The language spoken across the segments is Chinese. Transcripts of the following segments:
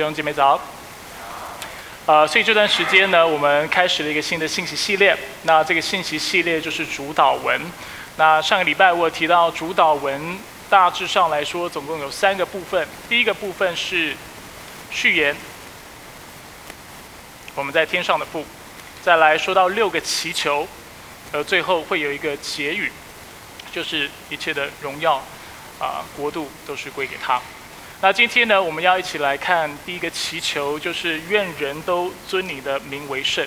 弟兄姐妹早。呃，所以这段时间呢，我们开始了一个新的信息系列。那这个信息系列就是主导文。那上个礼拜我提到主导文，大致上来说，总共有三个部分。第一个部分是序言，我们在天上的父。再来说到六个祈求，呃，最后会有一个结语，就是一切的荣耀啊国度都是归给他。那今天呢，我们要一起来看第一个祈求，就是愿人都尊你的名为圣。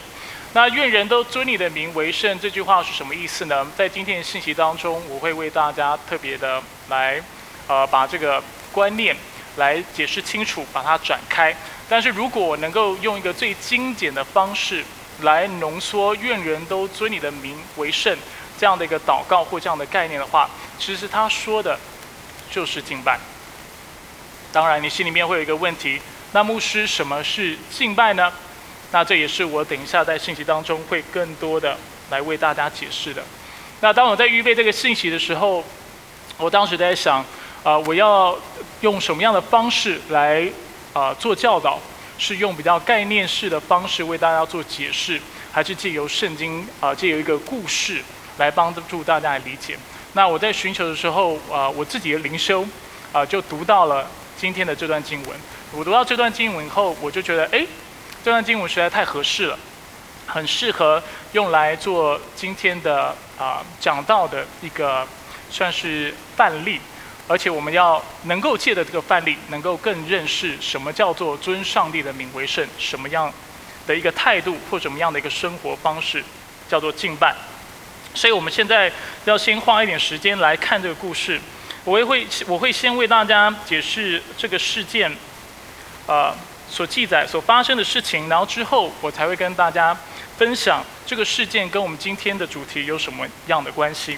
那愿人都尊你的名为圣这句话是什么意思呢？在今天的信息当中，我会为大家特别的来，呃，把这个观念来解释清楚，把它展开。但是如果我能够用一个最精简的方式来浓缩“愿人都尊你的名为圣”这样的一个祷告或这样的概念的话，其实他说的就是敬拜。当然，你心里面会有一个问题：那牧师，什么是敬拜呢？那这也是我等一下在信息当中会更多的来为大家解释的。那当我在预备这个信息的时候，我当时在想，啊，我要用什么样的方式来啊做教导？是用比较概念式的方式为大家做解释，还是借由圣经啊借由一个故事来帮助大家来理解？那我在寻求的时候，啊，我自己的灵修啊就读到了。今天的这段经文，我读到这段经文以后，我就觉得，哎，这段经文实在太合适了，很适合用来做今天的啊讲到的一个算是范例，而且我们要能够借的这个范例，能够更认识什么叫做尊上帝的名为圣，什么样的一个态度或什么样的一个生活方式叫做敬拜。所以我们现在要先花一点时间来看这个故事。我也会，我会先为大家解释这个事件，呃，所记载、所发生的事情，然后之后我才会跟大家分享这个事件跟我们今天的主题有什么样的关系。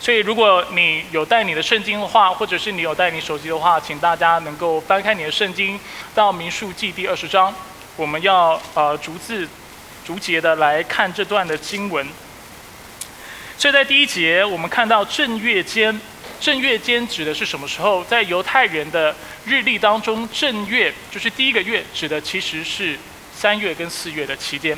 所以，如果你有带你的圣经的话，或者是你有带你手机的话，请大家能够翻开你的圣经到民数记第二十章，我们要呃逐字逐节的来看这段的经文。所以在第一节，我们看到正月间。正月间指的是什么时候？在犹太人的日历当中，正月就是第一个月，指的其实是三月跟四月的期间。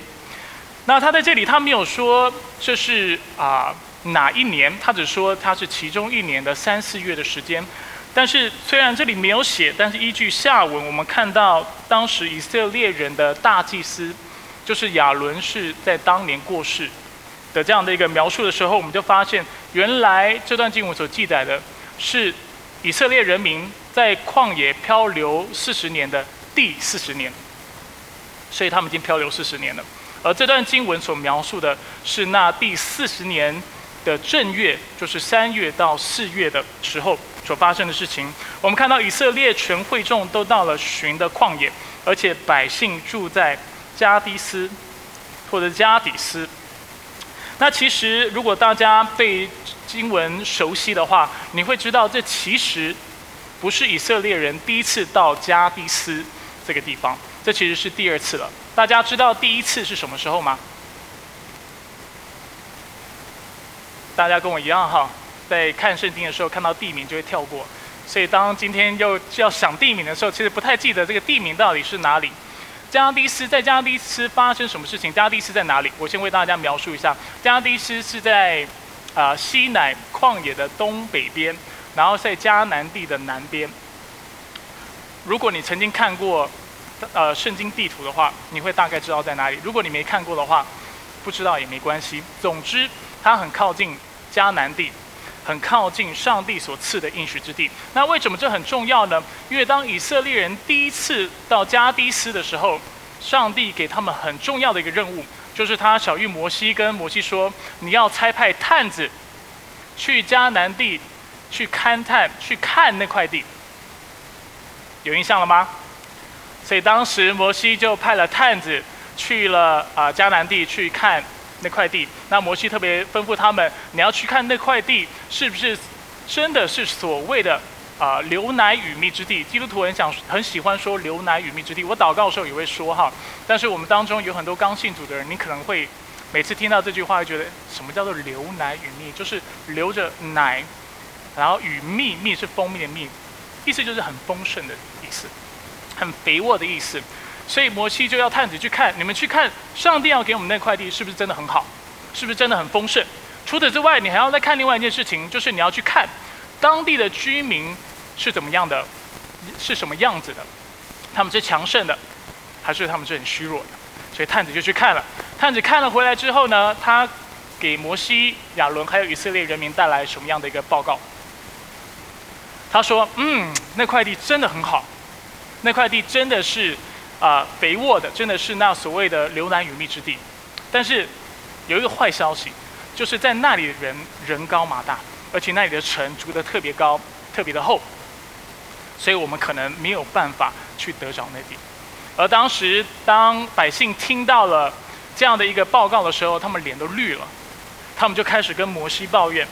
那他在这里，他没有说这是啊哪一年，他只说他是其中一年的三四月的时间。但是虽然这里没有写，但是依据下文，我们看到当时以色列人的大祭司就是亚伦是在当年过世。的这样的一个描述的时候，我们就发现，原来这段经文所记载的是以色列人民在旷野漂流四十年的第四十年，所以他们已经漂流四十年了。而这段经文所描述的是那第四十年的正月，就是三月到四月的时候所发生的事情。我们看到以色列全会众都到了寻的旷野，而且百姓住在加迪斯或者加底斯。那其实，如果大家对经文熟悉的话，你会知道，这其实不是以色列人第一次到加迪斯这个地方，这其实是第二次了。大家知道第一次是什么时候吗？大家跟我一样哈，在看圣经的时候看到地名就会跳过，所以当今天又要想地名的时候，其实不太记得这个地名到底是哪里。加迪斯在加迪斯发生什么事情？加迪斯在哪里？我先为大家描述一下。加迪斯是在啊西乃旷野的东北边，然后在迦南地的南边。如果你曾经看过呃圣经地图的话，你会大概知道在哪里。如果你没看过的话，不知道也没关系。总之，它很靠近迦南地。很靠近上帝所赐的应许之地。那为什么这很重要呢？因为当以色列人第一次到加迪斯的时候，上帝给他们很重要的一个任务，就是他小玉摩西跟摩西说：“你要差派探子去迦南地去勘探、去看那块地。”有印象了吗？所以当时摩西就派了探子去了啊迦南地去看。那块地，那摩西特别吩咐他们，你要去看那块地是不是真的是所谓的啊流奶与蜜之地？基督徒很想很喜欢说流奶与蜜之地，我祷告的时候也会说哈。但是我们当中有很多刚信主的人，你可能会每次听到这句话，会觉得什么叫做流奶与蜜？就是流着奶，然后与蜜，蜜是蜂蜜的蜜，意思就是很丰盛的意思。很肥沃的意思。所以摩西就要探子去看，你们去看上帝要给我们那块地是不是真的很好，是不是真的很丰盛？除此之外，你还要再看另外一件事情，就是你要去看当地的居民是怎么样的，是什么样子的，他们是强盛的，还是他们是很虚弱的？所以探子就去看了。探子看了回来之后呢，他给摩西、亚伦还有以色列人民带来什么样的一个报告？他说：“嗯，那块地真的很好，那块地真的是。”啊，肥沃的真的是那所谓的流奶与蜜之地，但是有一个坏消息，就是在那里人人高马大，而且那里的城筑得特别高、特别的厚，所以我们可能没有办法去得着那地。而当时当百姓听到了这样的一个报告的时候，他们脸都绿了，他们就开始跟摩西抱怨。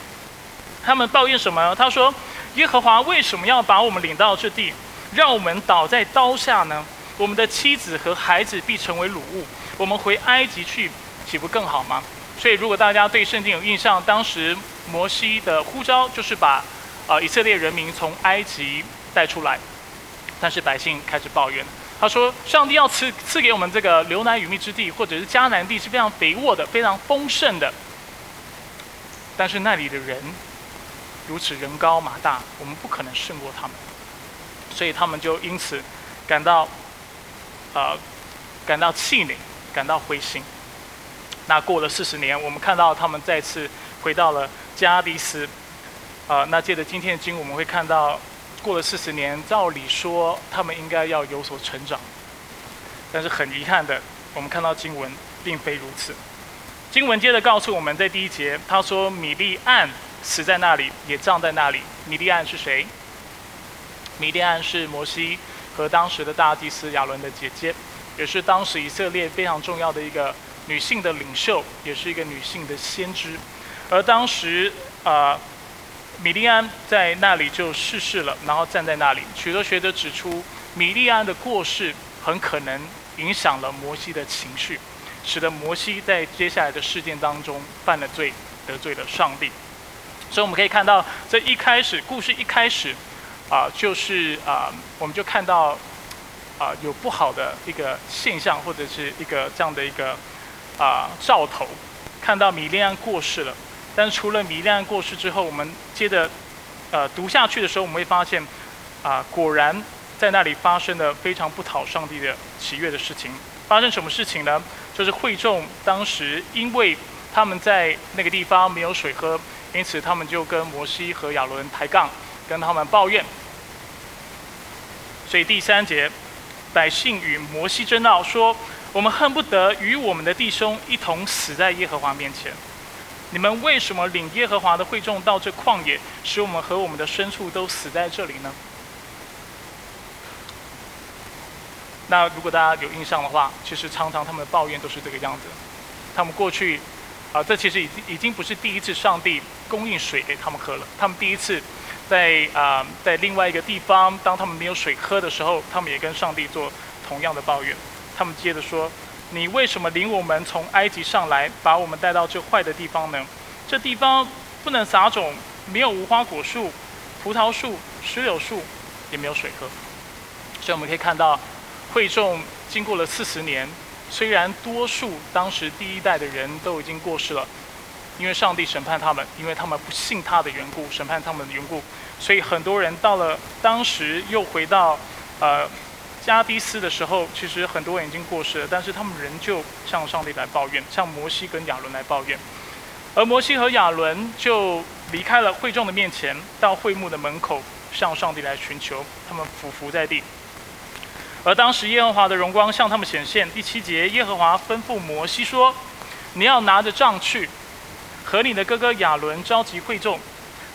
他们抱怨什么？他说：“耶和华为什么要把我们领到这地，让我们倒在刀下呢？”我们的妻子和孩子必成为掳物，我们回埃及去，岂不更好吗？所以，如果大家对圣经有印象，当时摩西的呼召就是把，呃，以色列人民从埃及带出来，但是百姓开始抱怨，他说：上帝要赐赐给我们这个流奶与蜜之地，或者是迦南地是非常肥沃的、非常丰盛的，但是那里的人如此人高马大，我们不可能胜过他们，所以他们就因此感到。呃，感到气馁，感到灰心。那过了四十年，我们看到他们再次回到了加迪斯。啊，那借着今天的经，我们会看到，过了四十年，照理说他们应该要有所成长。但是很遗憾的，我们看到经文并非如此。经文接着告诉我们在第一节，他说米利暗死在那里，也葬在那里。米利暗是谁？米利暗是摩西。和当时的大祭司亚伦的姐姐，也是当时以色列非常重要的一个女性的领袖，也是一个女性的先知。而当时啊，米利安在那里就逝世了，然后站在那里。许多学者指出，米利安的过世很可能影响了摩西的情绪，使得摩西在接下来的事件当中犯了罪，得罪了上帝。所以我们可以看到，这一开始故事一开始。啊，就是啊，我们就看到啊，有不好的一个现象，或者是一个这样的一个啊兆头，看到米利安过世了。但是除了米利安过世之后，我们接着呃读下去的时候，我们会发现啊，果然在那里发生了非常不讨上帝的喜悦的事情。发生什么事情呢？就是会众当时因为他们在那个地方没有水喝，因此他们就跟摩西和亚伦抬杠。跟他们抱怨，所以第三节，百姓与摩西争闹，说：“我们恨不得与我们的弟兄一同死在耶和华面前。你们为什么领耶和华的会众到这旷野，使我们和我们的牲畜都死在这里呢？”那如果大家有印象的话，其实常常他们的抱怨都是这个样子。他们过去，啊，这其实已经已经不是第一次上帝供应水给他们喝了，他们第一次。在啊，在另外一个地方，当他们没有水喝的时候，他们也跟上帝做同样的抱怨。他们接着说：“你为什么领我们从埃及上来，把我们带到这坏的地方呢？这地方不能撒种，没有无花果树、葡萄树、石榴树，也没有水喝。”所以我们可以看到，会众经过了四十年，虽然多数当时第一代的人都已经过世了。因为上帝审判他们，因为他们不信他的缘故，审判他们的缘故，所以很多人到了当时又回到呃加迪斯的时候，其实很多人已经过世了，但是他们仍旧向上帝来抱怨，向摩西跟亚伦来抱怨，而摩西和亚伦就离开了会众的面前，到会幕的门口向上帝来寻求，他们俯伏在地，而当时耶和华的荣光向他们显现。第七节，耶和华吩咐摩西说：“你要拿着杖去。”和你的哥哥亚伦召集会众，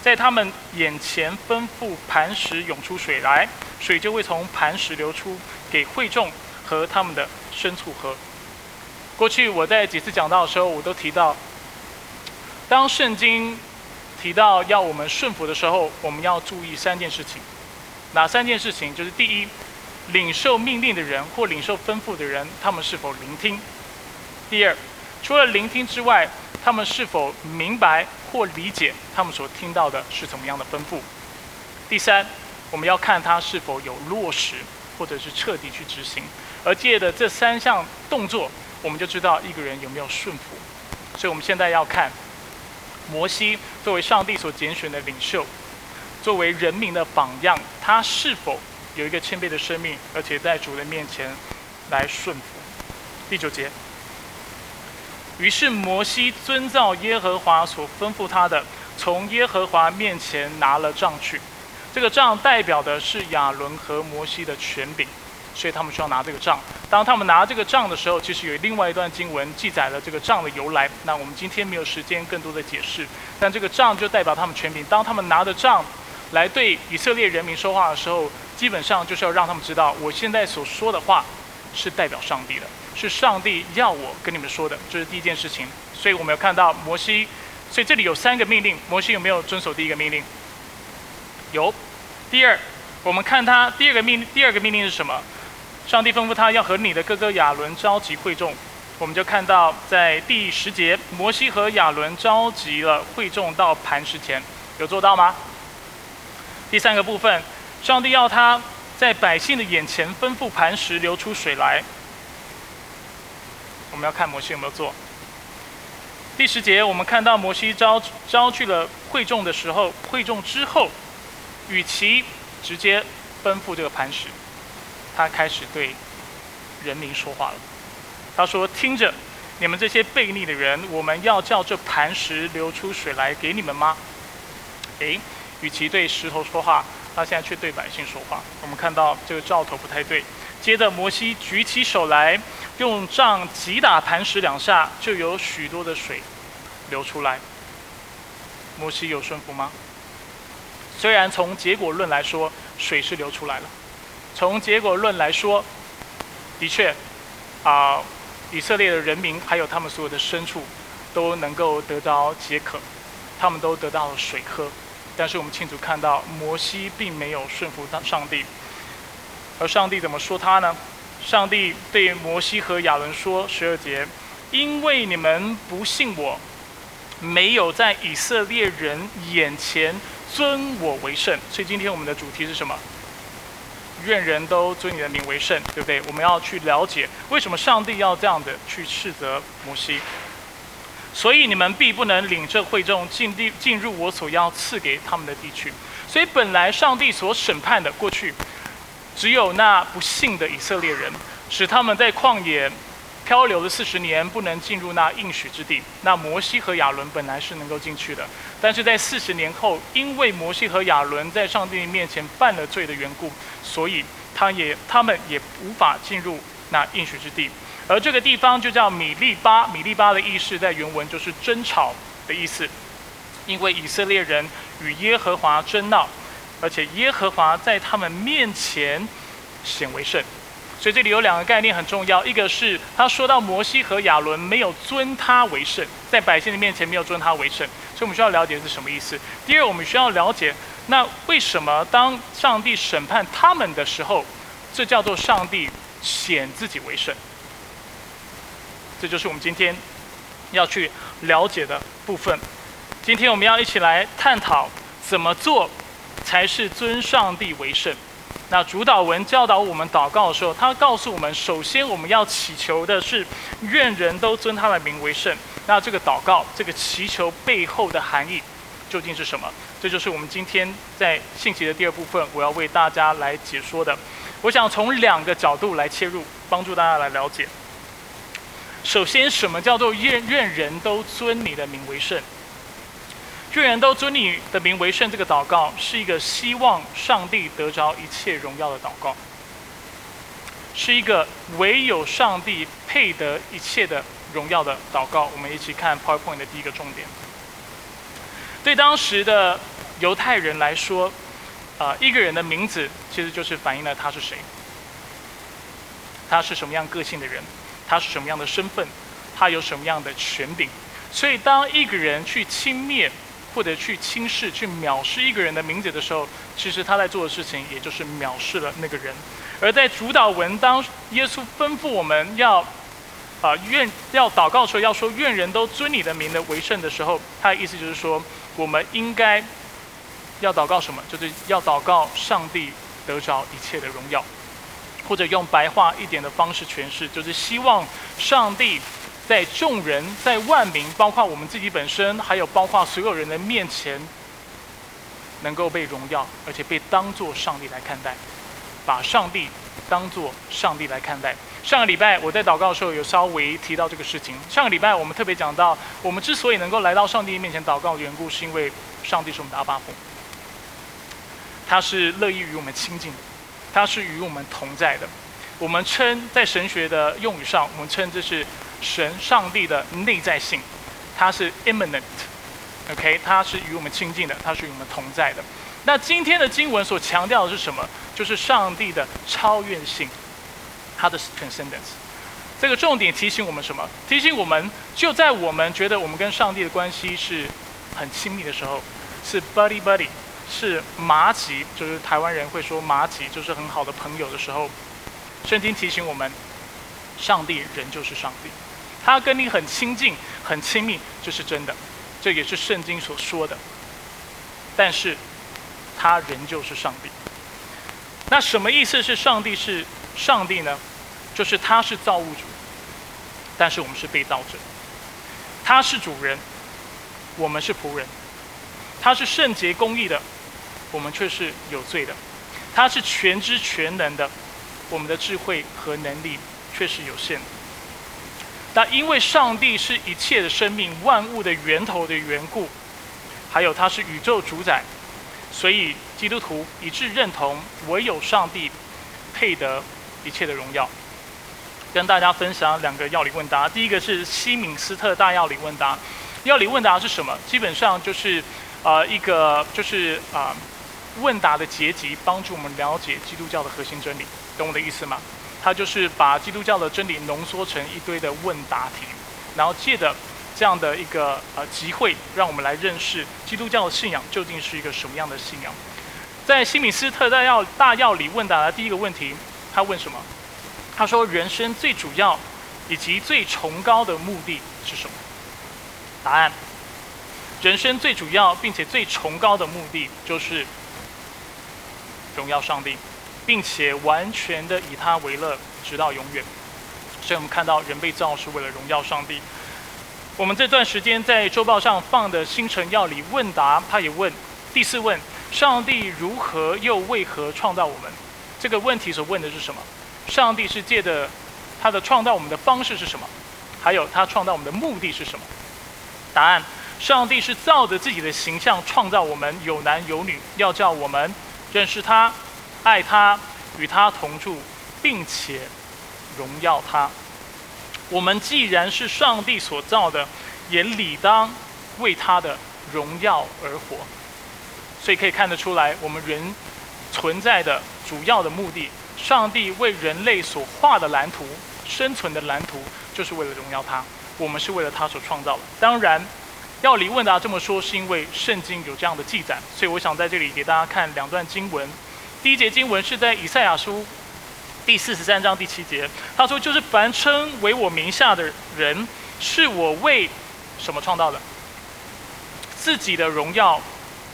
在他们眼前吩咐磐石涌出水来，水就会从磐石流出，给会众和他们的牲畜喝。过去我在几次讲到的时候，我都提到，当圣经提到要我们顺服的时候，我们要注意三件事情。哪三件事情？就是第一，领受命令的人或领受吩咐的人，他们是否聆听？第二，除了聆听之外，他们是否明白或理解他们所听到的是怎么样的吩咐？第三，我们要看他是否有落实，或者是彻底去执行。而借的这三项动作，我们就知道一个人有没有顺服。所以我们现在要看摩西作为上帝所拣选的领袖，作为人民的榜样，他是否有一个谦卑的生命，而且在主的面前来顺服。第九节。于是摩西遵照耶和华所吩咐他的，从耶和华面前拿了杖去。这个杖代表的是亚伦和摩西的权柄，所以他们需要拿这个杖。当他们拿这个杖的时候，其实有另外一段经文记载了这个杖的由来。那我们今天没有时间更多的解释，但这个杖就代表他们权柄。当他们拿着杖来对以色列人民说话的时候，基本上就是要让他们知道，我现在所说的话是代表上帝的。是上帝要我跟你们说的，这是第一件事情。所以我们有看到摩西，所以这里有三个命令，摩西有没有遵守第一个命令？有。第二，我们看他第二个命，第二个命令是什么？上帝吩咐他要和你的哥哥亚伦召集会众。我们就看到在第十节，摩西和亚伦召集了会众到磐石前，有做到吗？第三个部分，上帝要他在百姓的眼前吩咐磐石流出水来。我们要看摩西有没有做。第十节，我们看到摩西招招去了会众的时候，会众之后，与其直接奔赴这个磐石，他开始对人民说话了。他说：“听着，你们这些悖逆的人，我们要叫这磐石流出水来给你们吗？”诶，与其对石头说话，他现在却对百姓说话。我们看到这个兆头不太对。接着，摩西举起手来。用杖击打磐石两下，就有许多的水流出来。摩西有顺服吗？虽然从结果论来说，水是流出来了。从结果论来说，的确，啊，以色列的人民还有他们所有的牲畜都能够得到解渴，他们都得到了水喝。但是我们清楚看到，摩西并没有顺服上帝，而上帝怎么说他呢？上帝对摩西和亚伦说：“十二节，因为你们不信我，没有在以色列人眼前尊我为圣，所以今天我们的主题是什么？愿人都尊你的名为圣，对不对？我们要去了解为什么上帝要这样的去斥责摩西。所以你们必不能领这会众进地进入我所要赐给他们的地区。所以本来上帝所审判的过去。”只有那不幸的以色列人，使他们在旷野漂流了四十年，不能进入那应许之地。那摩西和亚伦本来是能够进去的，但是在四十年后，因为摩西和亚伦在上帝面前犯了罪的缘故，所以他也他们也无法进入那应许之地。而这个地方就叫米利巴，米利巴的意思在原文就是争吵的意思，因为以色列人与耶和华争闹。而且耶和华在他们面前显为圣，所以这里有两个概念很重要。一个是他说到摩西和亚伦没有尊他为圣，在百姓的面前没有尊他为圣，所以我们需要了解是什么意思。第二，我们需要了解那为什么当上帝审判他们的时候，这叫做上帝显自己为圣。这就是我们今天要去了解的部分。今天我们要一起来探讨怎么做。才是尊上帝为圣。那主导文教导我们祷告的时候，他告诉我们，首先我们要祈求的是愿人都尊他的名为圣。那这个祷告，这个祈求背后的含义究竟是什么？这就是我们今天在信息的第二部分，我要为大家来解说的。我想从两个角度来切入，帮助大家来了解。首先，什么叫做愿愿人都尊你的名为圣？愿人都尊你的名为圣。这个祷告是一个希望上帝得着一切荣耀的祷告，是一个唯有上帝配得一切的荣耀的祷告。我们一起看 PowerPoint 的第一个重点。对当时的犹太人来说，啊，一个人的名字其实就是反映了他是谁，他是什么样个性的人，他是什么样的身份，他有什么样的权柄。所以，当一个人去轻蔑。或者去轻视、去藐视一个人的名字的时候，其实他在做的事情，也就是藐视了那个人。而在主导文当耶稣吩咐我们要啊愿要祷告的时候，要说愿人都尊你的名的为圣的时候，他的意思就是说，我们应该要祷告什么？就是要祷告上帝得着一切的荣耀。或者用白话一点的方式诠释，就是希望上帝在众人、在万民，包括我们自己本身，还有包括所有人的面前，能够被荣耀，而且被当作上帝来看待，把上帝当作上帝来看待。上个礼拜我在祷告的时候有稍微提到这个事情。上个礼拜我们特别讲到，我们之所以能够来到上帝面前祷告的缘故，是因为上帝是我们的阿爸父，他是乐意与我们亲近的，他是与我们同在的。我们称在神学的用语上，我们称这是神上帝的内在性，它是 immanent，OK，它是与我们亲近的，它是与我们同在的。那今天的经文所强调的是什么？就是上帝的超越性。它的 transcendence，这个重点提醒我们什么？提醒我们，就在我们觉得我们跟上帝的关系是很亲密的时候，是 buddy buddy，是麻吉，就是台湾人会说麻吉，就是很好的朋友的时候，圣经提醒我们，上帝仍旧是上帝，他跟你很亲近、很亲密，这是真的，这也是圣经所说的。但是，他仍旧是上帝。那什么意思是上帝是上帝呢？就是他是造物主，但是我们是被造者。他是主人，我们是仆人。他是圣洁公义的，我们却是有罪的。他是全知全能的，我们的智慧和能力却是有限的。那因为上帝是一切的生命、万物的源头的缘故，还有他是宇宙主宰，所以基督徒一致认同，唯有上帝配得一切的荣耀。跟大家分享两个药理问答。第一个是西敏斯特大药理问答。药理问答是什么？基本上就是呃一个就是啊问答的结集，帮助我们了解基督教的核心真理。懂我的意思吗？它就是把基督教的真理浓缩成一堆的问答题，然后借着这样的一个呃集会，让我们来认识基督教的信仰究竟是一个什么样的信仰。在西敏斯特大要大要里问答的第一个问题，他问什么？他说：“人生最主要以及最崇高的目的是什么？”答案：人生最主要并且最崇高的目的就是荣耀上帝，并且完全的以他为乐，直到永远。所以我们看到人被造是为了荣耀上帝。我们这段时间在周报上放的星辰要理问答，他也问第四问：上帝如何又为何创造我们？这个问题所问的是什么？上帝是借的，他的创造我们的方式是什么？还有他创造我们的目的是什么？答案：上帝是照着自己的形象创造我们，有男有女，要叫我们认识他、爱他、与他同住，并且荣耀他。我们既然是上帝所造的，也理当为他的荣耀而活。所以可以看得出来，我们人存在的主要的目的。上帝为人类所画的蓝图，生存的蓝图，就是为了荣耀他。我们是为了他所创造的。当然，要李问答这么说，是因为圣经有这样的记载。所以我想在这里给大家看两段经文。第一节经文是在以赛亚书第四十三章第七节，他说：“就是凡称为我名下的人，是我为什么创造的？自己的荣耀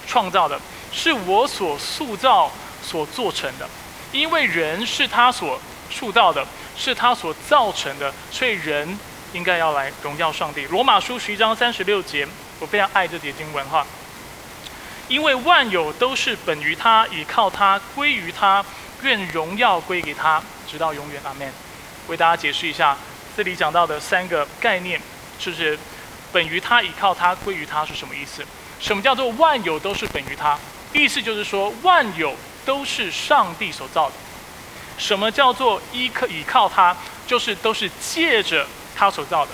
创造的，是我所塑造、所做成的。”因为人是他所塑造的，是他所造成的，所以人应该要来荣耀上帝。罗马书十一章三十六节，我非常爱这节经文哈。因为万有都是本于他，倚靠他，归于他，愿荣耀归给他，直到永远。阿门。为大家解释一下，这里讲到的三个概念，就是本于他，倚靠他，归于他是什么意思？什么叫做万有都是本于他？意思就是说万有。都是上帝所造的。什么叫做依靠倚靠他？就是都是借着他所造的。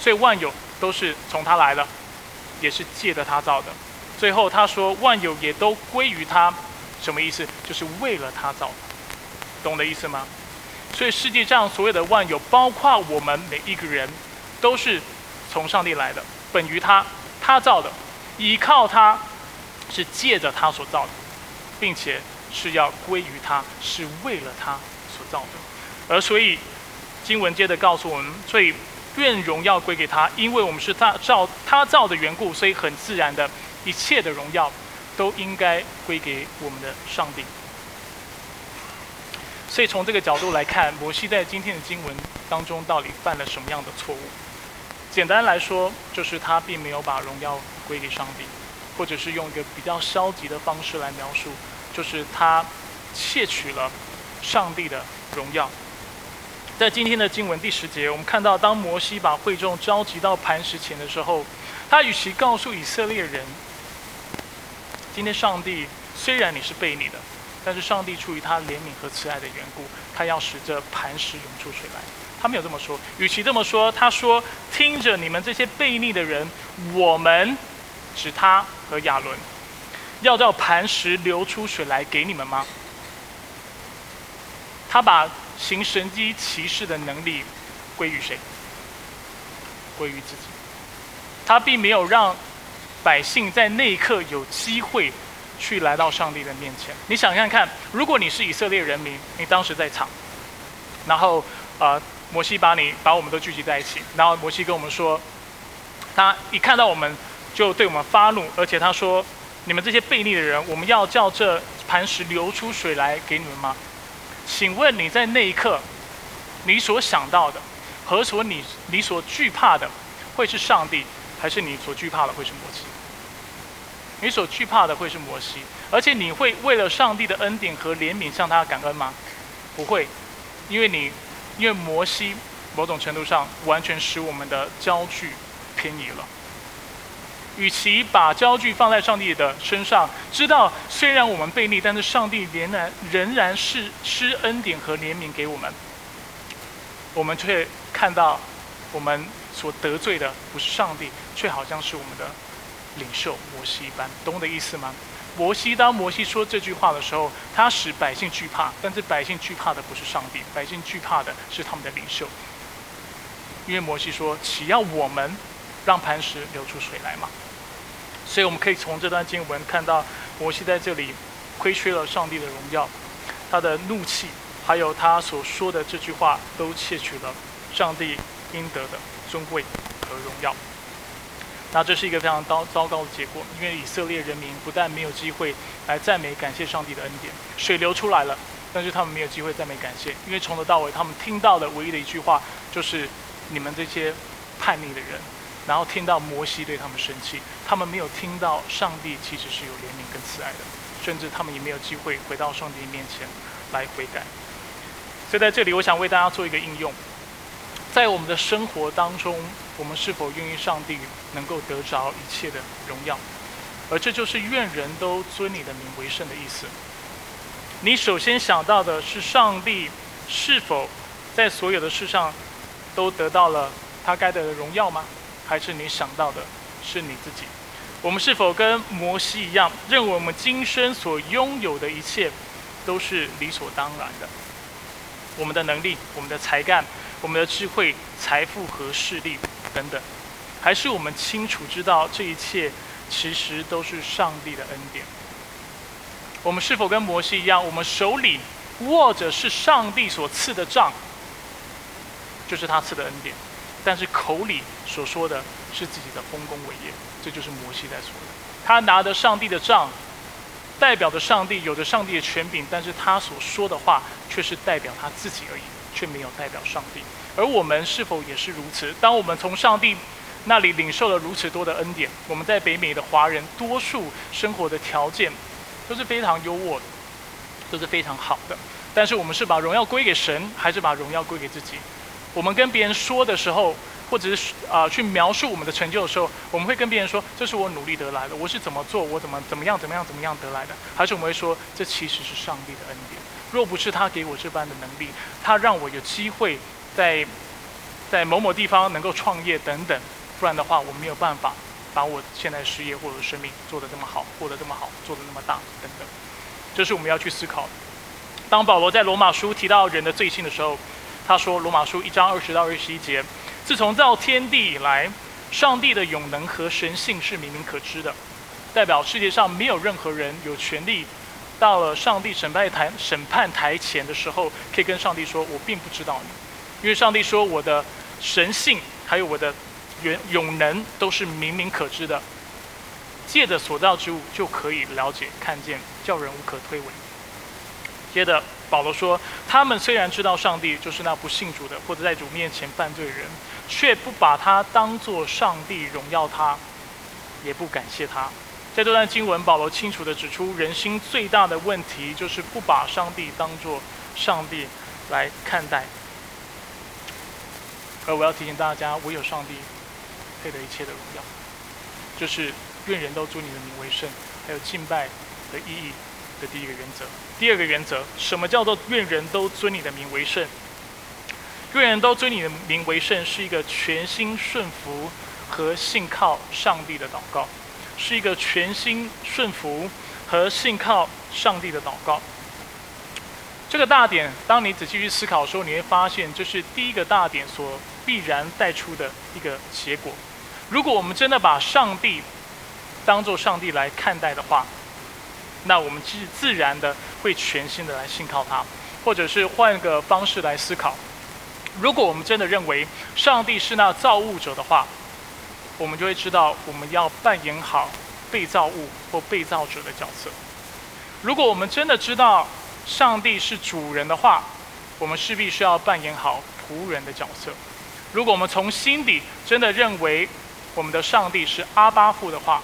所以万有都是从他来的，也是借着他造的。最后他说万有也都归于他，什么意思？就是为了他造的。懂的意思吗？所以世界上所有的万有，包括我们每一个人，都是从上帝来的，本于他，他造的，依靠他，是借着他所造的，并且。是要归于他，是为了他所造的，而所以经文接着告诉我们，所以愿荣耀归给他，因为我们是他造他造的缘故，所以很自然的一切的荣耀都应该归给我们的上帝。所以从这个角度来看，摩西在今天的经文当中到底犯了什么样的错误？简单来说，就是他并没有把荣耀归给上帝，或者是用一个比较消极的方式来描述，就是他窃取了上帝的荣耀。在今天的经文第十节，我们看到，当摩西把会众召集到磐石前的时候，他与其告诉以色列人，今天上帝虽然你是背你的。但是上帝出于他怜悯和慈爱的缘故，他要使这磐石涌出水来。他没有这么说，与其这么说，他说：“听着你们这些悖逆的人，我们指他和亚伦，要叫磐石流出水来给你们吗？”他把行神机骑士的能力归于谁？归于自己。他并没有让百姓在那一刻有机会。去来到上帝的面前，你想想看，如果你是以色列人民，你当时在场，然后呃，摩西把你把我们都聚集在一起，然后摩西跟我们说，他一看到我们就对我们发怒，而且他说，你们这些悖逆的人，我们要叫这磐石流出水来给你们吗？请问你在那一刻，你所想到的和所你你所惧怕的，会是上帝，还是你所惧怕的会是摩西？你所惧怕的会是摩西，而且你会为了上帝的恩典和怜悯向他感恩吗？不会，因为你，因为摩西某种程度上完全使我们的焦距偏移了。与其把焦距放在上帝的身上，知道虽然我们背逆，但是上帝仍然仍然是施恩典和怜悯给我们，我们却看到我们所得罪的不是上帝，却好像是我们的。领袖摩西一般，懂我的意思吗？摩西当摩西说这句话的时候，他使百姓惧怕，但是百姓惧怕的不是上帝，百姓惧怕的是他们的领袖。因为摩西说：“岂要我们让磐石流出水来吗？”所以我们可以从这段经文看到，摩西在这里亏缺了上帝的荣耀，他的怒气，还有他所说的这句话，都窃取了上帝应得的尊贵和荣耀。那这是一个非常糟糟糕的结果，因为以色列人民不但没有机会来赞美感谢上帝的恩典，水流出来了，但是他们没有机会赞美感谢，因为从头到尾他们听到的唯一的一句话就是你们这些叛逆的人，然后听到摩西对他们生气，他们没有听到上帝其实是有怜悯跟慈爱的，甚至他们也没有机会回到上帝面前来悔改。所以在这里，我想为大家做一个应用。在我们的生活当中，我们是否愿意上帝能够得着一切的荣耀？而这就是愿人都尊你的名为圣的意思。你首先想到的是上帝是否在所有的事上都得到了他该得的荣耀吗？还是你想到的是你自己？我们是否跟摩西一样，认为我们今生所拥有的一切都是理所当然的？我们的能力，我们的才干。我们的智慧、财富和势力等等，还是我们清楚知道这一切其实都是上帝的恩典。我们是否跟摩西一样，我们手里握着是上帝所赐的杖，就是他赐的恩典，但是口里所说的是自己的丰功伟业，这就是摩西在说的。他拿着上帝的杖，代表着上帝，有着上帝的权柄，但是他所说的话却是代表他自己而已。却没有代表上帝，而我们是否也是如此？当我们从上帝那里领受了如此多的恩典，我们在北美的华人多数生活的条件都是非常优渥的，都是非常好的。但是我们是把荣耀归给神，还是把荣耀归给自己？我们跟别人说的时候，或者是啊去描述我们的成就的时候，我们会跟别人说这是我努力得来的，我是怎么做，我怎么怎么样怎么样怎么样得来的？还是我们会说这其实是上帝的恩典？若不是他给我这般的能力，他让我有机会在在某某地方能够创业等等，不然的话，我没有办法把我现在事业或者生命做得这么好，过得这么好，做得那么大等等。这是我们要去思考的。当保罗在罗马书提到人的罪性的时候，他说：罗马书一章二十到二十一节，自从造天地以来，上帝的永能和神性是明明可知的，代表世界上没有任何人有权利。到了上帝审判台审判台前的时候，可以跟上帝说：“我并不知道你。”因为上帝说：“我的神性还有我的永永能都是明明可知的，借着所造之物就可以了解看见，叫人无可推诿。”接着保罗说，他们虽然知道上帝就是那不信主的，或者在主面前犯罪人，却不把他当作上帝荣耀他，也不感谢他。在这段经文，保罗清楚地指出，人心最大的问题就是不把上帝当作上帝来看待。而我要提醒大家，唯有上帝配得一切的荣耀，就是愿人都尊你的名为圣，还有敬拜的意义的第一个原则。第二个原则，什么叫做愿人都尊你的名为圣？愿人都尊你的名为圣，是一个全心顺服和信靠上帝的祷告。是一个全心顺服和信靠上帝的祷告。这个大点，当你仔细去思考的时候，你会发现，这是第一个大点所必然带出的一个结果。如果我们真的把上帝当做上帝来看待的话，那我们自自然的会全心的来信靠他，或者是换个方式来思考。如果我们真的认为上帝是那造物者的话，我们就会知道，我们要扮演好被造物或被造者的角色。如果我们真的知道上帝是主人的话，我们势必需要扮演好仆人的角色。如果我们从心底真的认为我们的上帝是阿巴父的话，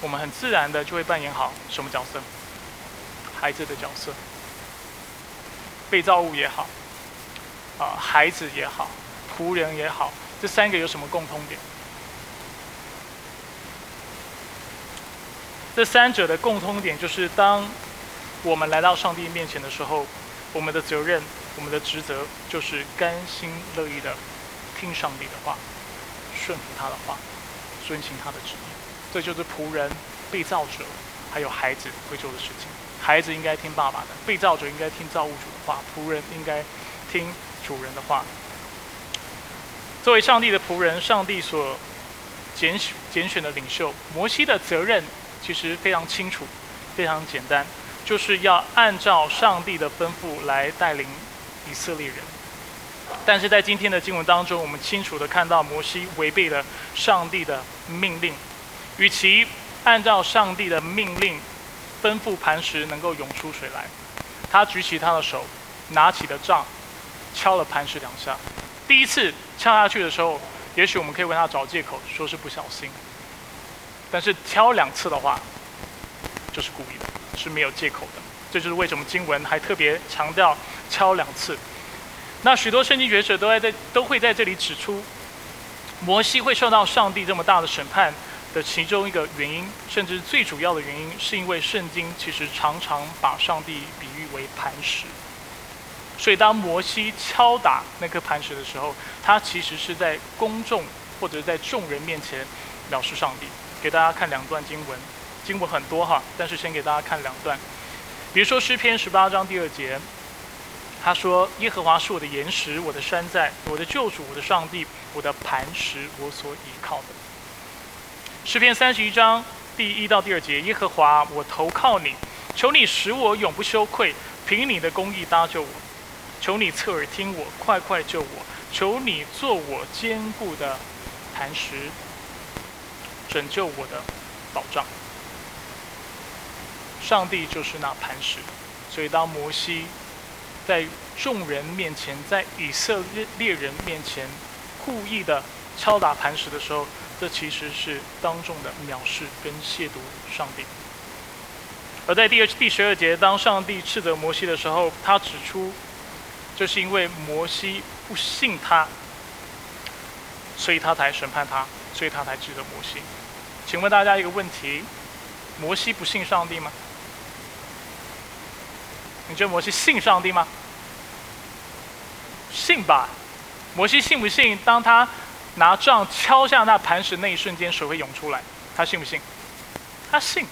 我们很自然的就会扮演好什么角色？孩子的角色。被造物也好，啊，孩子也好，仆人也好，这三个有什么共通点？这三者的共通点就是，当我们来到上帝面前的时候，我们的责任、我们的职责就是甘心乐意的听上帝的话，顺服他的话，遵行他的旨意。这就是仆人、被造者还有孩子会做的事情。孩子应该听爸爸的，被造者应该听造物主的话，仆人应该听主人的话。作为上帝的仆人，上帝所拣选拣选的领袖，摩西的责任。其实非常清楚，非常简单，就是要按照上帝的吩咐来带领以色列人。但是在今天的经文当中，我们清楚的看到摩西违背了上帝的命令。与其按照上帝的命令吩咐磐石能够涌出水来，他举起他的手，拿起了杖，敲了磐石两下。第一次敲下去的时候，也许我们可以为他找借口，说是不小心。但是敲两次的话，就是故意的，是没有借口的。这就是为什么经文还特别强调敲两次。那许多圣经学者都在在都会在这里指出，摩西会受到上帝这么大的审判的其中一个原因，甚至最主要的原因，是因为圣经其实常常把上帝比喻为磐石。所以当摩西敲打那颗磐石的时候，他其实是在公众或者在众人面前藐视上帝。给大家看两段经文，经文很多哈，但是先给大家看两段。比如说诗篇十八章第二节，他说：“耶和华是我的岩石，我的山寨，我的救主，我的上帝，我的磐石，我所依靠的。”诗篇三十一章第一到第二节，耶和华，我投靠你，求你使我永不羞愧，凭你的公义搭救我，求你侧耳听我，快快救我，求你做我坚固的磐石。拯救我的保障，上帝就是那磐石。所以当摩西在众人面前，在以色列人面前故意的敲打磐石的时候，这其实是当众的藐视跟亵渎上帝。而在第二第十二节，当上帝斥责摩西的时候，他指出，这是因为摩西不信他，所以他才审判他，所以他才指责摩西。请问大家一个问题：摩西不信上帝吗？你觉得摩西信上帝吗？信吧。摩西信不信？当他拿杖敲下那磐石那一瞬间，水会涌出来。他信不信？他信。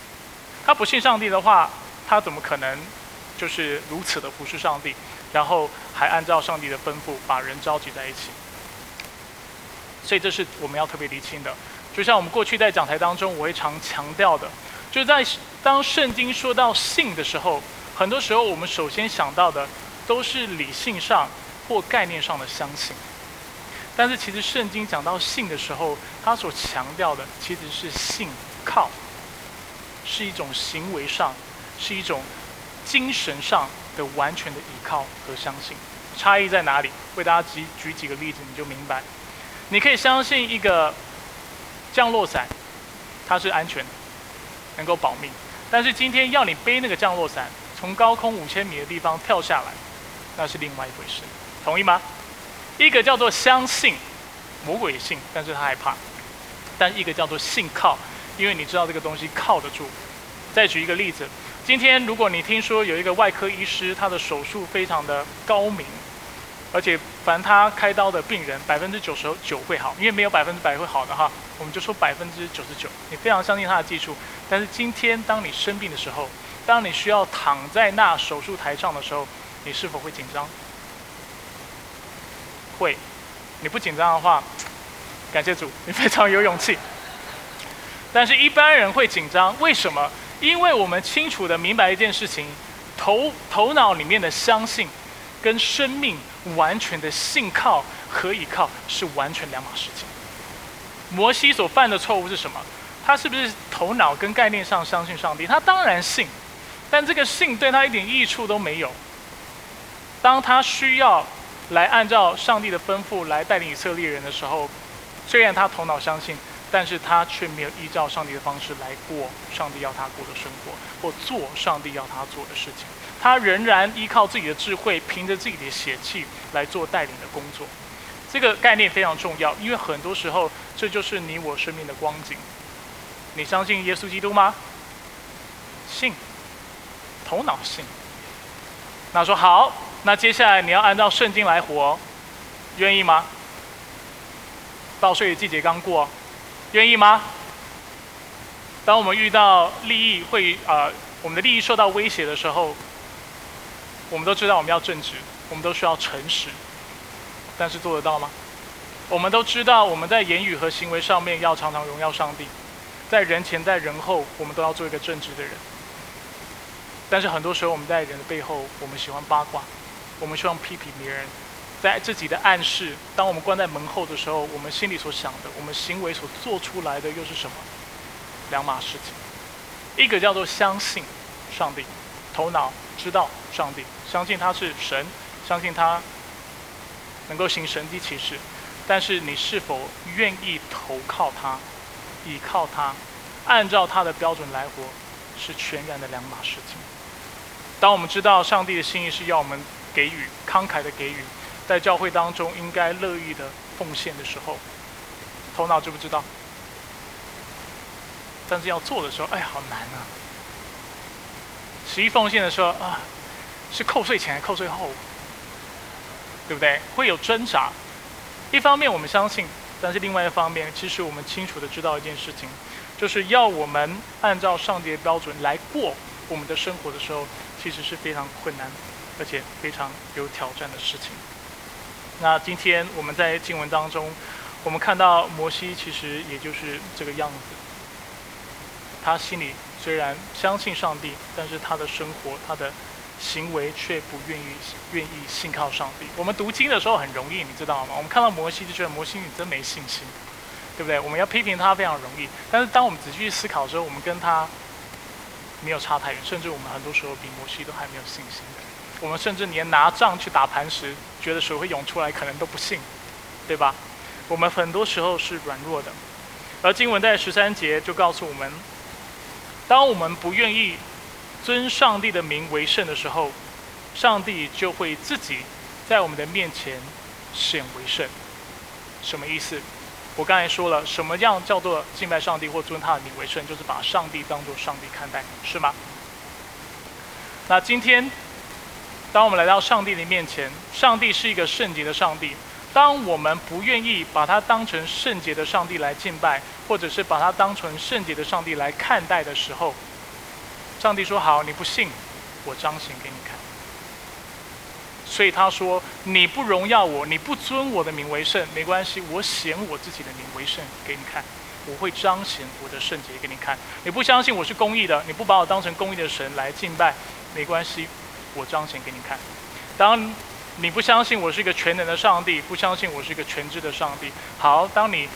他不信上帝的话，他怎么可能就是如此的服侍上帝，然后还按照上帝的吩咐把人召集在一起？所以这是我们要特别厘清的。就像我们过去在讲台当中，我会常强调的，就是在当圣经说到信的时候，很多时候我们首先想到的都是理性上或概念上的相信。但是其实圣经讲到信的时候，它所强调的其实是信靠，是一种行为上，是一种精神上的完全的依靠和相信。差异在哪里？为大家举举几个例子，你就明白。你可以相信一个降落伞，它是安全，能够保命。但是今天要你背那个降落伞，从高空五千米的地方跳下来，那是另外一回事。同意吗？一个叫做相信，魔鬼也信，但是他害怕；但一个叫做信靠，因为你知道这个东西靠得住。再举一个例子，今天如果你听说有一个外科医师，他的手术非常的高明。而且，凡他开刀的病人，百分之九十九会好，因为没有百分之百会好的哈。我们就说百分之九十九，你非常相信他的技术。但是今天，当你生病的时候，当你需要躺在那手术台上的时候，你是否会紧张？会。你不紧张的话，感谢主，你非常有勇气。但是一般人会紧张，为什么？因为我们清楚的明白一件事情，头头脑里面的相信。跟生命完全的信靠和依靠是完全两码事情。摩西所犯的错误是什么？他是不是头脑跟概念上相信上帝？他当然信，但这个信对他一点益处都没有。当他需要来按照上帝的吩咐来带领以色列人的时候，虽然他头脑相信，但是他却没有依照上帝的方式来过上帝要他过的生活，或做上帝要他做的事情。他仍然依靠自己的智慧，凭着自己的血气来做带领的工作。这个概念非常重要，因为很多时候这就是你我生命的光景。你相信耶稣基督吗？信，头脑信。那说好，那接下来你要按照圣经来活，愿意吗？报税的季节刚过，愿意吗？当我们遇到利益会啊，我们的利益受到威胁的时候。我们都知道我们要正直，我们都需要诚实，但是做得到吗？我们都知道我们在言语和行为上面要常常荣耀上帝，在人前在人后，我们都要做一个正直的人。但是很多时候我们在人的背后，我们喜欢八卦，我们希望批评别人，在自己的暗示。当我们关在门后的时候，我们心里所想的，我们行为所做出来的又是什么？两码事情。一个叫做相信上帝，头脑知道上帝。相信他是神，相信他能够行神迹奇事，但是你是否愿意投靠他、倚靠他、按照他的标准来活，是全然的两码事情。当我们知道上帝的心意是要我们给予慷慨的给予，在教会当中应该乐意的奉献的时候，头脑知不知道？但是要做的时候，哎，好难啊！十一奉献的时候啊。是扣税前还扣税后？对不对？会有挣扎。一方面我们相信，但是另外一方面，其实我们清楚的知道一件事情，就是要我们按照上帝的标准来过我们的生活的时候，其实是非常困难，而且非常有挑战的事情。那今天我们在经文当中，我们看到摩西其实也就是这个样子。他心里虽然相信上帝，但是他的生活，他的。行为却不愿意愿意信靠上帝。我们读经的时候很容易，你知道吗？我们看到摩西就觉得摩西你真没信心，对不对？我们要批评他非常容易，但是当我们仔细去思考的时候，我们跟他没有差太远，甚至我们很多时候比摩西都还没有信心。我们甚至连拿杖去打磐石，觉得水会涌出来，可能都不信，对吧？我们很多时候是软弱的。而经文在十三节就告诉我们，当我们不愿意。尊上帝的名为圣的时候，上帝就会自己在我们的面前显为圣。什么意思？我刚才说了，什么样叫做敬拜上帝或尊他的名为圣，就是把上帝当作上帝看待，是吗？那今天，当我们来到上帝的面前，上帝是一个圣洁的上帝。当我们不愿意把他当成圣洁的上帝来敬拜，或者是把他当成圣洁的上帝来看待的时候，上帝说：“好，你不信，我彰显给你看。”所以他说：“你不荣耀我，你不尊我的名为圣，没关系，我显我自己的名为圣给你看。我会彰显我的圣洁给你看。你不相信我是公义的，你不把我当成公义的神来敬拜，没关系，我彰显给你看。当你不相信我是一个全能的上帝，不相信我是一个全知的上帝，好，当你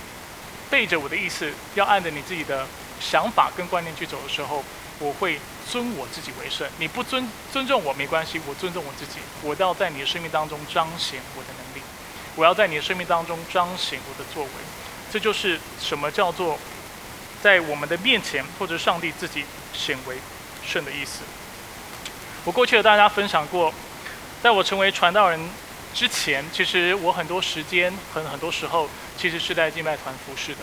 背着我的意思，要按着你自己的想法跟观念去走的时候。”我会尊我自己为圣。你不尊尊重我没关系，我尊重我自己。我要在你的生命当中彰显我的能力，我要在你的生命当中彰显我的作为。这就是什么叫做在我们的面前或者上帝自己显为圣的意思。我过去和大家分享过，在我成为传道人之前，其实我很多时间很很多时候其实是在敬拜团服侍的。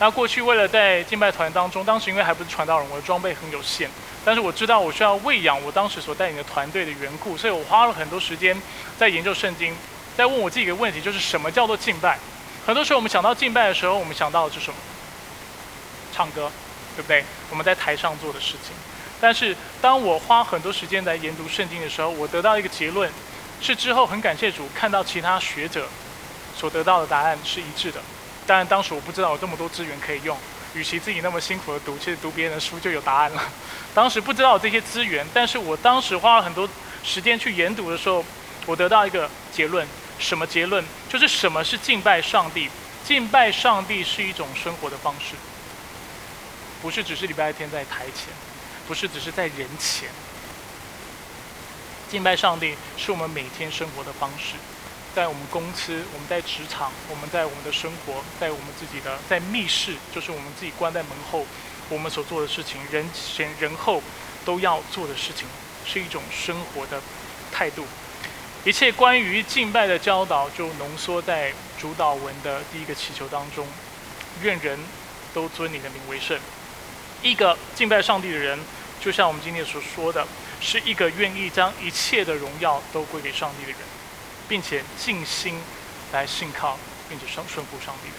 那过去为了在敬拜团当中，当时因为还不是传道人，我的装备很有限，但是我知道我需要喂养我当时所带领的团队的缘故，所以我花了很多时间在研究圣经，在问我自己一个问题，就是什么叫做敬拜？很多时候我们想到敬拜的时候，我们想到的是什么？唱歌，对不对？我们在台上做的事情。但是当我花很多时间来研读圣经的时候，我得到一个结论，是之后很感谢主，看到其他学者所得到的答案是一致的。当然，当时我不知道有这么多资源可以用，与其自己那么辛苦的读，其实读别人的书就有答案了。当时不知道这些资源，但是我当时花了很多时间去研读的时候，我得到一个结论：什么结论？就是什么是敬拜上帝？敬拜上帝是一种生活的方式，不是只是礼拜天在台前，不是只是在人前。敬拜上帝是我们每天生活的方式。在我们公司，我们在职场，我们在我们的生活，在我们自己的在密室，就是我们自己关在门后，我们所做的事情，人前人后都要做的事情，是一种生活的态度。一切关于敬拜的教导，就浓缩在主导文的第一个祈求当中：愿人都尊你的名为圣。一个敬拜上帝的人，就像我们今天所说的，是一个愿意将一切的荣耀都归给上帝的人。并且尽心来信靠，并且顺顺服上帝的。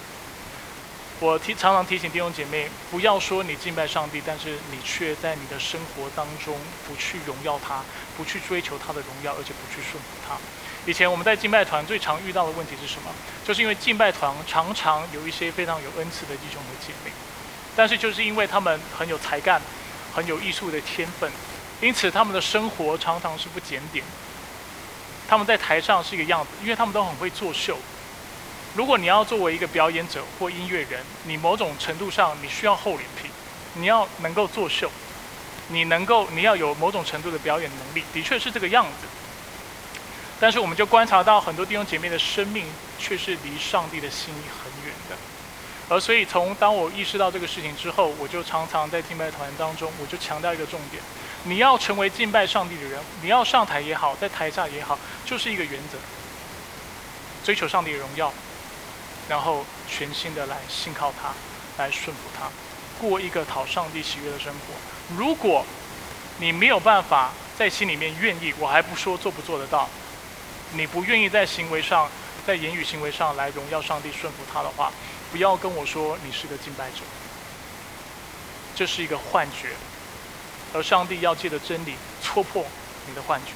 我提常常提醒弟兄姐妹，不要说你敬拜上帝，但是你却在你的生活当中不去荣耀他，不去追求他的荣耀，而且不去顺服他。以前我们在敬拜团最常遇到的问题是什么？就是因为敬拜团常常有一些非常有恩赐的弟兄和姐妹，但是就是因为他们很有才干，很有艺术的天分，因此他们的生活常常是不检点。他们在台上是一个样子，因为他们都很会作秀。如果你要作为一个表演者或音乐人，你某种程度上你需要厚脸皮，你要能够作秀，你能够你要有某种程度的表演能力，的确是这个样子。但是我们就观察到很多弟兄姐妹的生命却是离上帝的心很远的。而所以从当我意识到这个事情之后，我就常常在敬拜团当中，我就强调一个重点。你要成为敬拜上帝的人，你要上台也好，在台下也好，就是一个原则：追求上帝的荣耀，然后全心的来信靠他，来顺服他，过一个讨上帝喜悦的生活。如果你没有办法在心里面愿意，我还不说做不做得到，你不愿意在行为上、在言语行为上来荣耀上帝、顺服他的话，不要跟我说你是个敬拜者，这是一个幻觉。而上帝要借着真理戳破你的幻觉。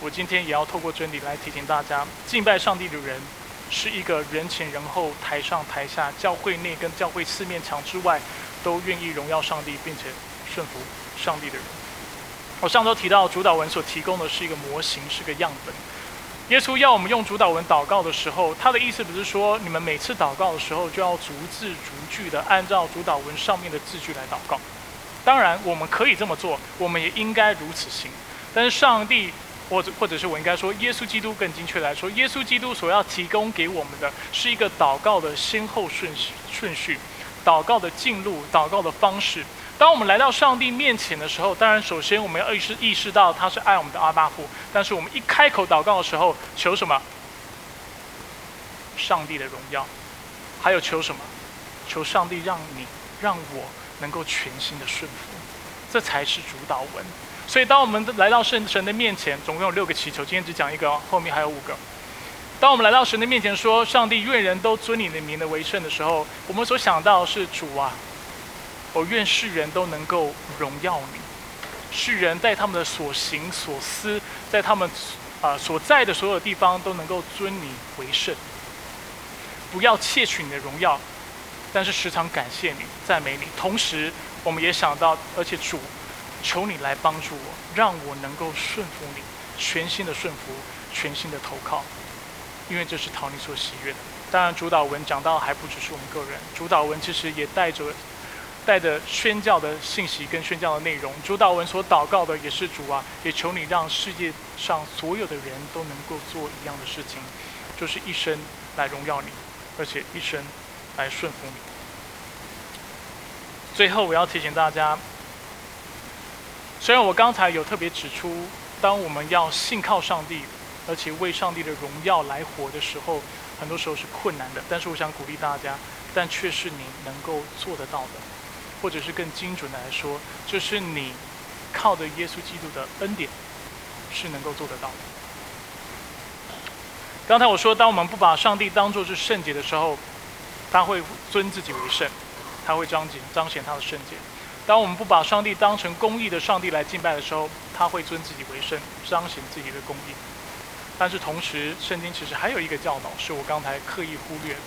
我今天也要透过真理来提醒大家：敬拜上帝的人，是一个人前人后、台上台下、教会内跟教会四面墙之外，都愿意荣耀上帝并且顺服上帝的人。我上周提到主导文所提供的是一个模型，是个样本。耶稣要我们用主导文祷告的时候，他的意思不是说你们每次祷告的时候就要逐字逐句的按照主导文上面的字句来祷告。当然，我们可以这么做，我们也应该如此行。但是，上帝，或者或者是我应该说，耶稣基督更精确来说，耶稣基督所要提供给我们的是一个祷告的先后顺序、顺序，祷告的进入、祷告的方式。当我们来到上帝面前的时候，当然，首先我们要意识意识到他是爱我们的阿爸父。但是，我们一开口祷告的时候，求什么？上帝的荣耀，还有求什么？求上帝让你让我。能够全心的顺服，这才是主导文。所以，当我们来到圣神的面前，总共有六个祈求，今天只讲一个，后面还有五个。当我们来到神的面前，说：“上帝，愿人都尊你的名的为圣”的时候，我们所想到是主啊，我愿世人都能够荣耀你，世人在他们的所行所思，在他们啊所在的所有地方都能够尊你为圣，不要窃取你的荣耀。但是时常感谢你、赞美你，同时我们也想到，而且主，求你来帮助我，让我能够顺服你，全新的顺服，全新的投靠，因为这是讨你所喜悦的。当然，主导文讲到还不只是我们个人，主导文其实也带着，带着宣教的信息跟宣教的内容。主祷文所祷告的也是主啊，也求你让世界上所有的人都能够做一样的事情，就是一生来荣耀你，而且一生来顺服你。最后，我要提醒大家，虽然我刚才有特别指出，当我们要信靠上帝，而且为上帝的荣耀来活的时候，很多时候是困难的。但是，我想鼓励大家，但却是你能够做得到的，或者是更精准的来说，就是你靠着耶稣基督的恩典是能够做得到的。刚才我说，当我们不把上帝当作是圣洁的时候，他会尊自己为圣。他会彰显彰显他的圣洁。当我们不把上帝当成公义的上帝来敬拜的时候，他会尊自己为圣，彰显自己的公义。但是同时，圣经其实还有一个教导，是我刚才刻意忽略的，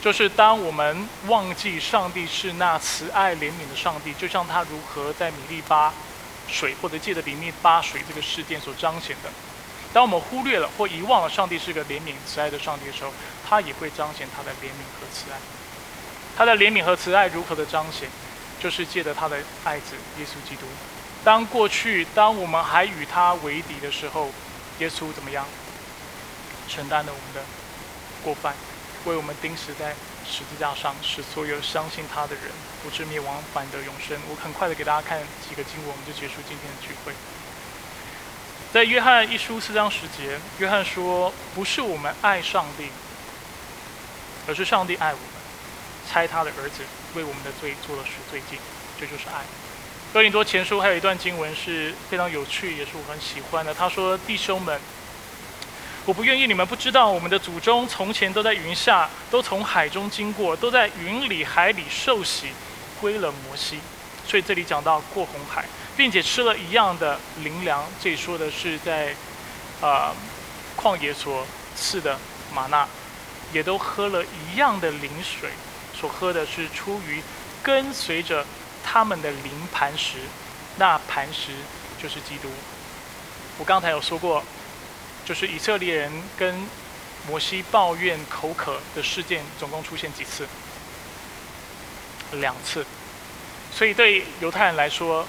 就是当我们忘记上帝是那慈爱怜悯的上帝，就像他如何在米利巴水或者借着米利巴水这个事件所彰显的，当我们忽略了或遗忘了上帝是个怜悯慈爱的上帝的时候，他也会彰显他的怜悯和慈爱。他的怜悯和慈爱如何的彰显，就是借着他的爱子耶稣基督。当过去当我们还与他为敌的时候，耶稣怎么样？承担了我们的过犯，为我们钉死在十字架上，使所有相信他的人不至灭亡，反得永生。我很快的给大家看几个经文，我们就结束今天的聚会。在约翰一书四章十节，约翰说：“不是我们爱上帝，而是上帝爱我们。”猜他的儿子为我们的罪做了赎罪祭，这就是爱。哥林多前书还有一段经文是非常有趣，也是我很喜欢的。他说：“弟兄们，我不愿意你们不知道，我们的祖宗从前都在云下，都从海中经过，都在云里海里受洗，归了摩西。所以这里讲到过红海，并且吃了一样的灵粮。这里说的是在呃旷野所赐的玛纳，也都喝了一样的灵水。”所喝的是出于跟随着他们的灵磐石，那磐石就是基督。我刚才有说过，就是以色列人跟摩西抱怨口渴的事件，总共出现几次？两次。所以对犹太人来说，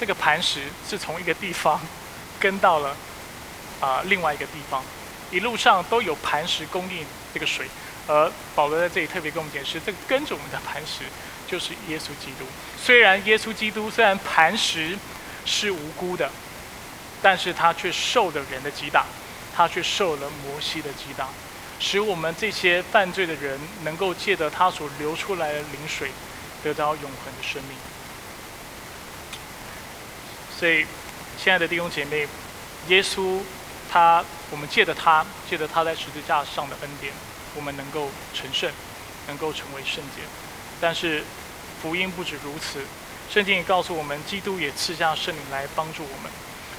这个磐石是从一个地方跟到了啊另外一个地方，一路上都有磐石供应这个水。而保罗在这里特别跟我们解释，这跟着我们的磐石就是耶稣基督。虽然耶稣基督虽然磐石是无辜的，但是他却受了人的击打，他却受了摩西的击打，使我们这些犯罪的人能够借着他所流出来的灵水，得到永恒的生命。所以，亲爱的弟兄姐妹，耶稣他，我们借着他，借着他在十字架上的恩典。我们能够成圣，能够成为圣洁，但是福音不止如此。圣经也告诉我们，基督也赐下圣灵来帮助我们，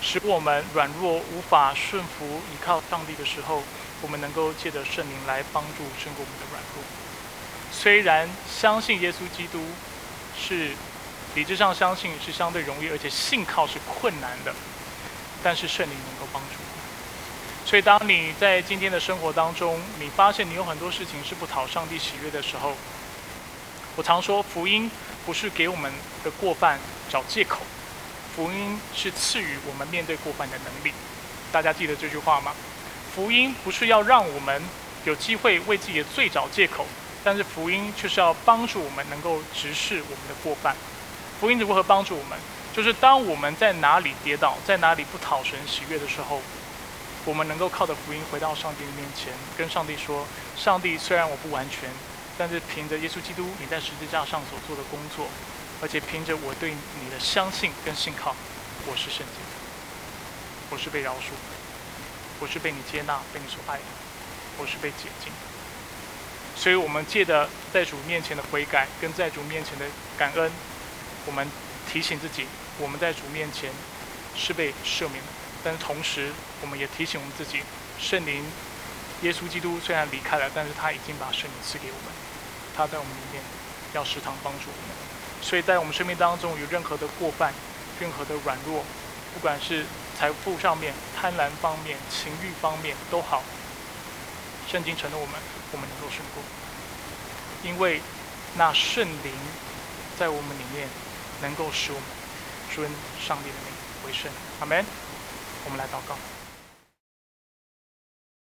使我们软弱无法顺服依靠上帝的时候，我们能够借着圣灵来帮助胜过我们的软弱。虽然相信耶稣基督是理智上相信是相对容易，而且信靠是困难的，但是圣灵能够帮助。所以，当你在今天的生活当中，你发现你有很多事情是不讨上帝喜悦的时候，我常说，福音不是给我们的过犯找借口，福音是赐予我们面对过犯的能力。大家记得这句话吗？福音不是要让我们有机会为自己的罪找借口，但是福音却是要帮助我们能够直视我们的过犯。福音如何帮助我们？就是当我们在哪里跌倒，在哪里不讨神喜悦的时候。我们能够靠着福音回到上帝的面前，跟上帝说：“上帝，虽然我不完全，但是凭着耶稣基督你在十字架上所做的工作，而且凭着我对你的相信跟信靠，我是圣洁的，我是被饶恕的，我是被你接纳、被你所爱的，我是被洁净。”所以，我们借着在主面前的悔改，跟在主面前的感恩，我们提醒自己，我们在主面前是被赦免的。但是同时，我们也提醒我们自己，圣灵、耶稣基督虽然离开了，但是他已经把圣灵赐给我们，他在我们里面要时常帮助我们。所以在我们生命当中有任何的过犯、任何的软弱，不管是财富上面、贪婪方面、情欲方面都好，圣经承诺我们，我们能够胜过，因为那圣灵在我们里面，能够使我们尊上帝的名为圣。阿门。我们来祷告。